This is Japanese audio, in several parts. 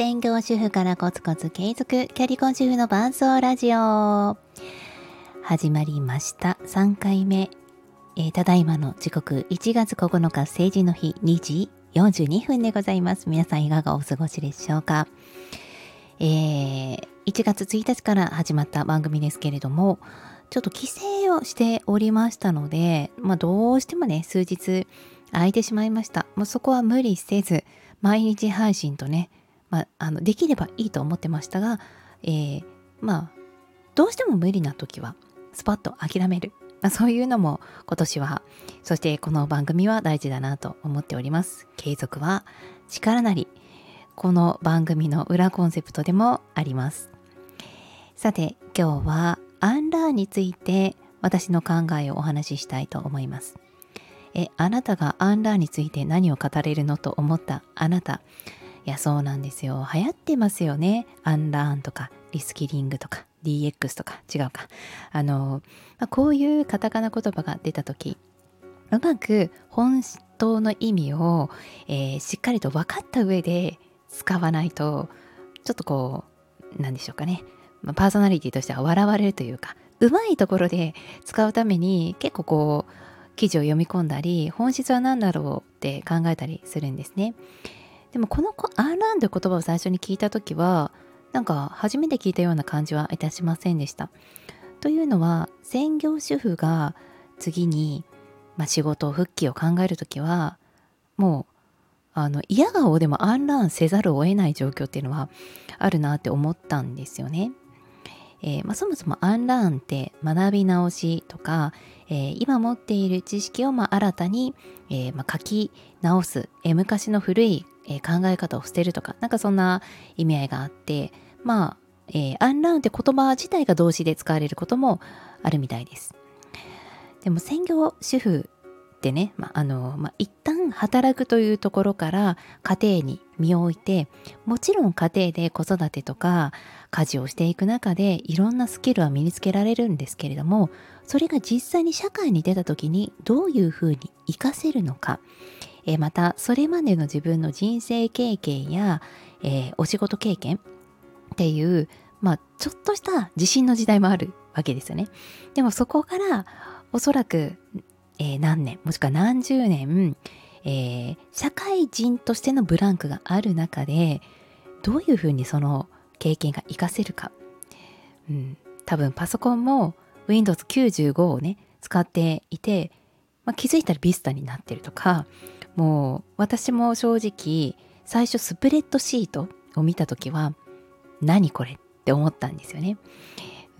専業主婦からコツコツ継続キャリコン主婦の伴奏ラジオ。始まりました。3回目、えー、ただいまの時刻1月9日成人の日2時42分でございます。皆さんいかがお過ごしでしょうか？えー、1月1日から始まった番組ですけれどもちょっと帰省をしておりましたので、まあ、どうしてもね数日空いてしまいました。もうそこは無理せず毎日配信とね、まあ、あのできればいいと思ってましたが、えー、まあどうしても無理な時はスパッと諦める、まあ、そういうのも今年はそしてこの番組は大事だなと思っております。継続は力なりこの番組の裏コンセプトでもあります。さて今日はアンラーについて私の考えをお話ししたいと思います。え、あなたがアンラーについて何を語れるのと思ったあなた。いや、そうなんですよ。流行ってますよね。アンラーンとか、リスキリングとか、DX とか、違うか。あの、まあ、こういうカタカナ言葉が出た時うまく本当の意味を、えー、しっかりと分かった上で使わないと、ちょっとこう、なんでしょうかね。まあ、パーソナリティとしては笑われるというか、うまいところで使うために結構こう、記事を読み込んだり本質は何だろうって考えたりするんですねでもこのアンランという言葉を最初に聞いた時はなんか初めて聞いたような感じはいたしませんでしたというのは専業主婦が次に、まあ、仕事復帰を考える時はもうあの嫌顔でもアンラーンせざるを得ない状況っていうのはあるなって思ったんですよね。えー、まあ、そもそもアンラーンって学び直しとか、えー、今持っている知識をま新たに、えー、ま書き直す、え昔の古い、え考え方を捨てるとかなんかそんな意味合いがあってまあ、えアンラーンって言葉自体が動詞で使われることもあるみたいです。でも専業主婦ってね、まあのまあ、一旦働くというところから家庭に身を置いてもちろん家庭で子育てとか家事をしていく中でいろんなスキルは身につけられるんですけれどもそれが実際に社会に出た時にどういうふうに活かせるのか、えまたそれまでの自分の人生経験や、えー、お仕事経験っていうまあちょっとした自信の時代もあるわけですよね。でもそこからおそらくえー、何年もしくは何十年、えー、社会人としてのブランクがある中でどういうふうにその経験が活かせるか、うん、多分パソコンも Windows95 をね使っていて、まあ、気づいたら Vista になってるとかもう私も正直最初スプレッドシートを見た時は何これって思ったんですよね。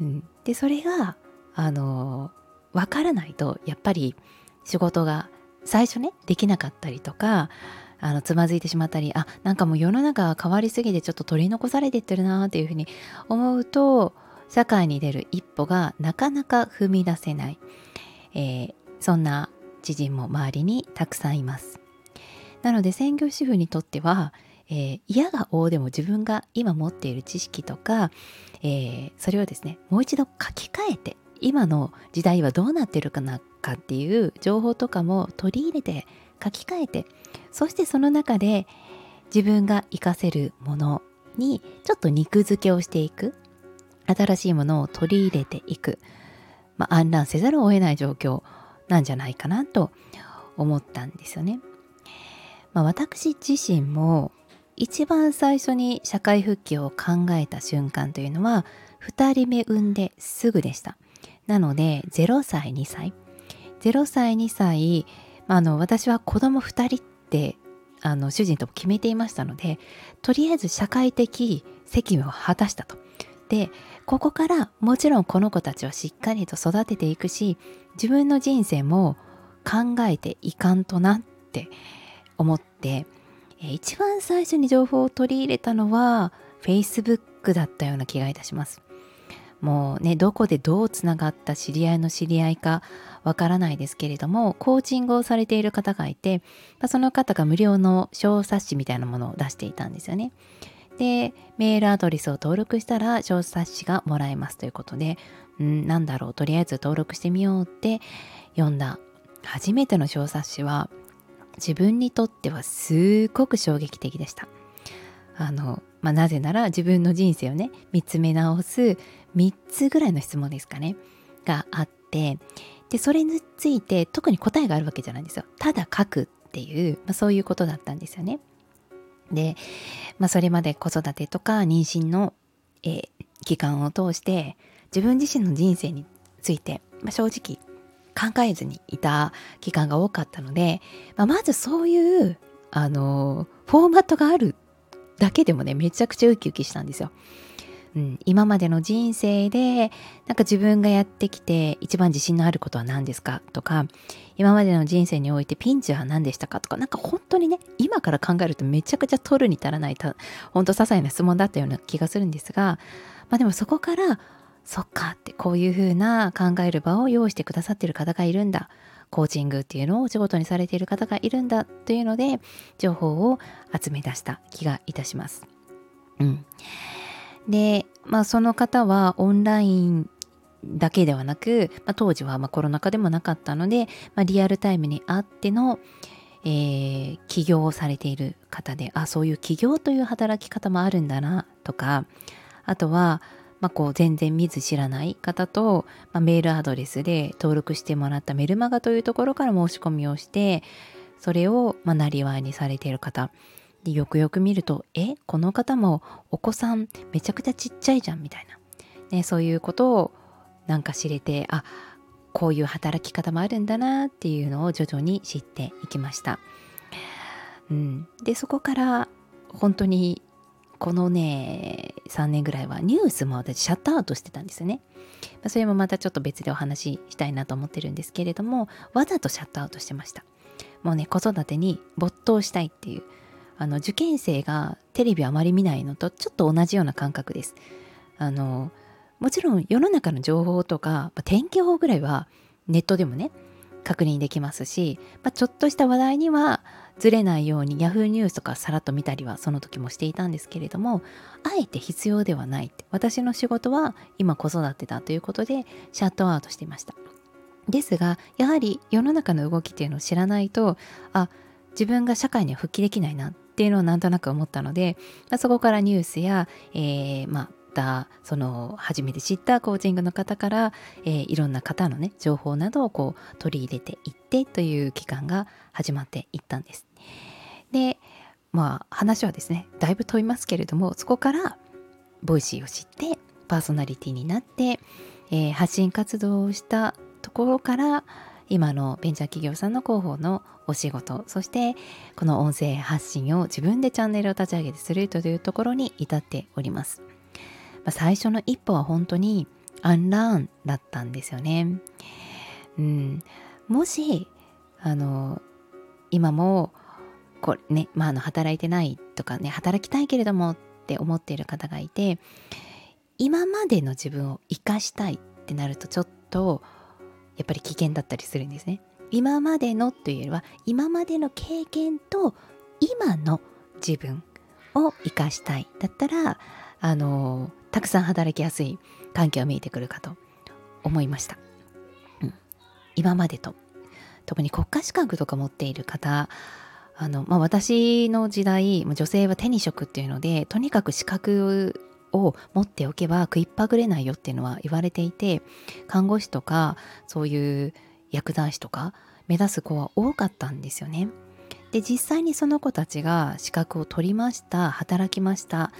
うん、でそれがあのわからないとやっぱり仕事が最初ねできなかったりとかあのつまずいてしまったりあなんかもう世の中が変わりすぎてちょっと取り残されてってるなっていうふうに思うと社会に出る一歩がなかなか踏み出せない、えー、そんな知人も周りにたくさんいます。なので専業主婦にとっては、えー、嫌が応でも自分が今持っている知識とか、えー、それをですねもう一度書き換えて今の時代はどうなってるかなかっていう情報とかも取り入れて書き換えてそしてその中で自分が活かせるものにちょっと肉付けをしていく新しいものを取り入れていく、まあ、暗乱せざるを得ない状況なんじゃないかなと思ったんですよね。まあ、私自身も一番最初に社会復帰を考えた瞬間というのは2人目産んですぐでした。なので0歳2歳0歳2歳あの私は子供2人ってあの主人と決めていましたのでとりあえず社会的責務を果たしたと。でここからもちろんこの子たちはしっかりと育てていくし自分の人生も考えていかんとなって思って一番最初に情報を取り入れたのは Facebook だったような気がいたします。もうねどこでどうつながった知り合いの知り合いかわからないですけれどもコーチングをされている方がいてその方が無料の小冊子みたいなものを出していたんですよね。でメールアドレスを登録したら小冊子がもらえますということでんなんだろうとりあえず登録してみようって読んだ初めての小冊子は自分にとってはすごく衝撃的でした。あの、まあ、なぜなら自分の人生をね見つめ直す3つぐらいの質問ですかねがあってでそれについて特に答えがあるわけじゃないんですよただ書くっていう、まあ、そういうことだったんですよねで、まあ、それまで子育てとか妊娠の、えー、期間を通して自分自身の人生について、まあ、正直考えずにいた期間が多かったので、まあ、まずそういうあのフォーマットがあるだけでもねめちゃくちゃウキウキしたんですよ。うん、今までの人生でなんか自分がやってきて一番自信のあることは何ですか？とか今までの人生においてピンチは何でしたか？とかなんか本当にね今から考えるとめちゃくちゃ取るに足らないた本当些細な質問だったような気がするんですがまあでもそこからそっかってこういう風な考える場を用意してくださってる方がいるんだコーチングっていうのをお仕事にされている方がいるんだというので情報を集め出した気がいたします。うん、で、まあ、その方はオンラインだけではなく、まあ、当時はまコロナ禍でもなかったので、まあ、リアルタイムにあっての、えー、起業をされている方であそういう起業という働き方もあるんだなとかあとはまあ、こう全然見ず知らない方と、まあ、メールアドレスで登録してもらったメルマガというところから申し込みをしてそれをまあなりわいにされている方。でよくよく見るとえこの方もお子さんめちゃくちゃちっちゃいじゃんみたいな、ね、そういうことをなんか知れてあこういう働き方もあるんだなっていうのを徐々に知っていきました。うん、でそこから本当にこのね3年ぐらいはニュースも私シャットアウトしてたんですよね。それもまたちょっと別でお話ししたいなと思ってるんですけれどもわざとシャットアウトしてました。もうね子育てに没頭したいっていうあの受験生がテレビあまり見ないのとちょっと同じような感覚です。あのもちろん世の中の情報とか天気予報ぐらいはネットでもね確認できますし、まあ、ちょっとした話題にはずれないように Yahoo ニュースとかさらっと見たりはその時もしていたんですけれどもあえて必要ではないって私の仕事は今子育てだということでシャットアウトしていましたですがやはり世の中の動きっていうのを知らないとあ自分が社会には復帰できないなっていうのをなんとなく思ったので、まあ、そこからニュースや、えー、まあたその初めて知ったコーチングの方から、えー、いろんな方のね情報などをこう取り入れていってという期間が始まっていったんです。でまあ話はですねだいぶ飛びますけれどもそこから Voicy を知ってパーソナリティになって、えー、発信活動をしたところから今のベンチャー企業さんの広報のお仕事そしてこの音声発信を自分でチャンネルを立ち上げてするというところに至っております。まあ、最初の一歩は本当にアンラーンだったんですよね。うん、もしあの今もこれね、まあ、あの働いてないとかね働きたいけれどもって思っている方がいて今までの自分を生かしたいってなるとちょっとやっぱり危険だったりするんですね。今までのというよりは今までの経験と今の自分を生かしたいだったらあのたくさん働きやすい環境が見えてくるかと思いました、うん、今までと。特に国家資格とか持っている方あの、まあ、私の時代女性は手に職っていうのでとにかく資格を持っておけば食いっぱぐれないよっていうのは言われていて看護師とかそういう薬剤師とか目指す子は多かったんですよね。で実際にその子たちが資格を取りました働きました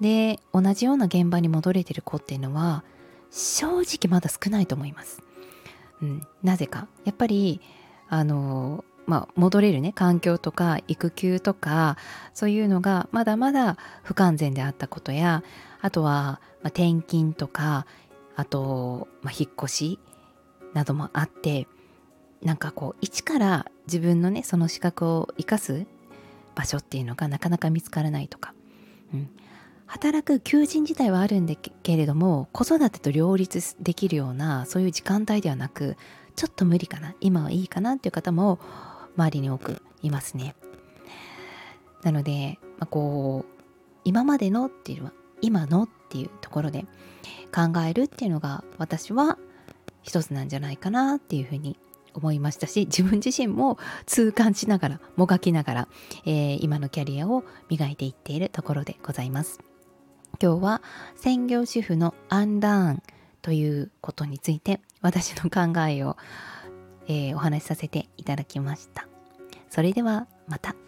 で同じような現場に戻れてる子っていうのは正直まだ少ないと思います。うん、なぜかやっぱりあのまあ、戻れるね環境とか育休とかそういうのがまだまだ不完全であったことやあとは、まあ、転勤とかあと、まあ、引っ越しなどもあってなんかこう一から自分のねその資格を生かす場所っていうのがなかなか見つからないとか、うん、働く求人自体はあるんだけれども子育てと両立できるようなそういう時間帯ではなくちょっと無理かな今はいいかなっていう方も周りに多くいますね。なので、まあ、こう今までのっていうのは今のっていうところで考えるっていうのが私は一つなんじゃないかなっていうふうに思いましたし自分自身も痛感しながらもがきながら、えー、今のキャリアを磨いていっているところでございます今日は専業主婦のアンダーンということについて私の考えを、えー、お話しさせていただきましたそれではまた。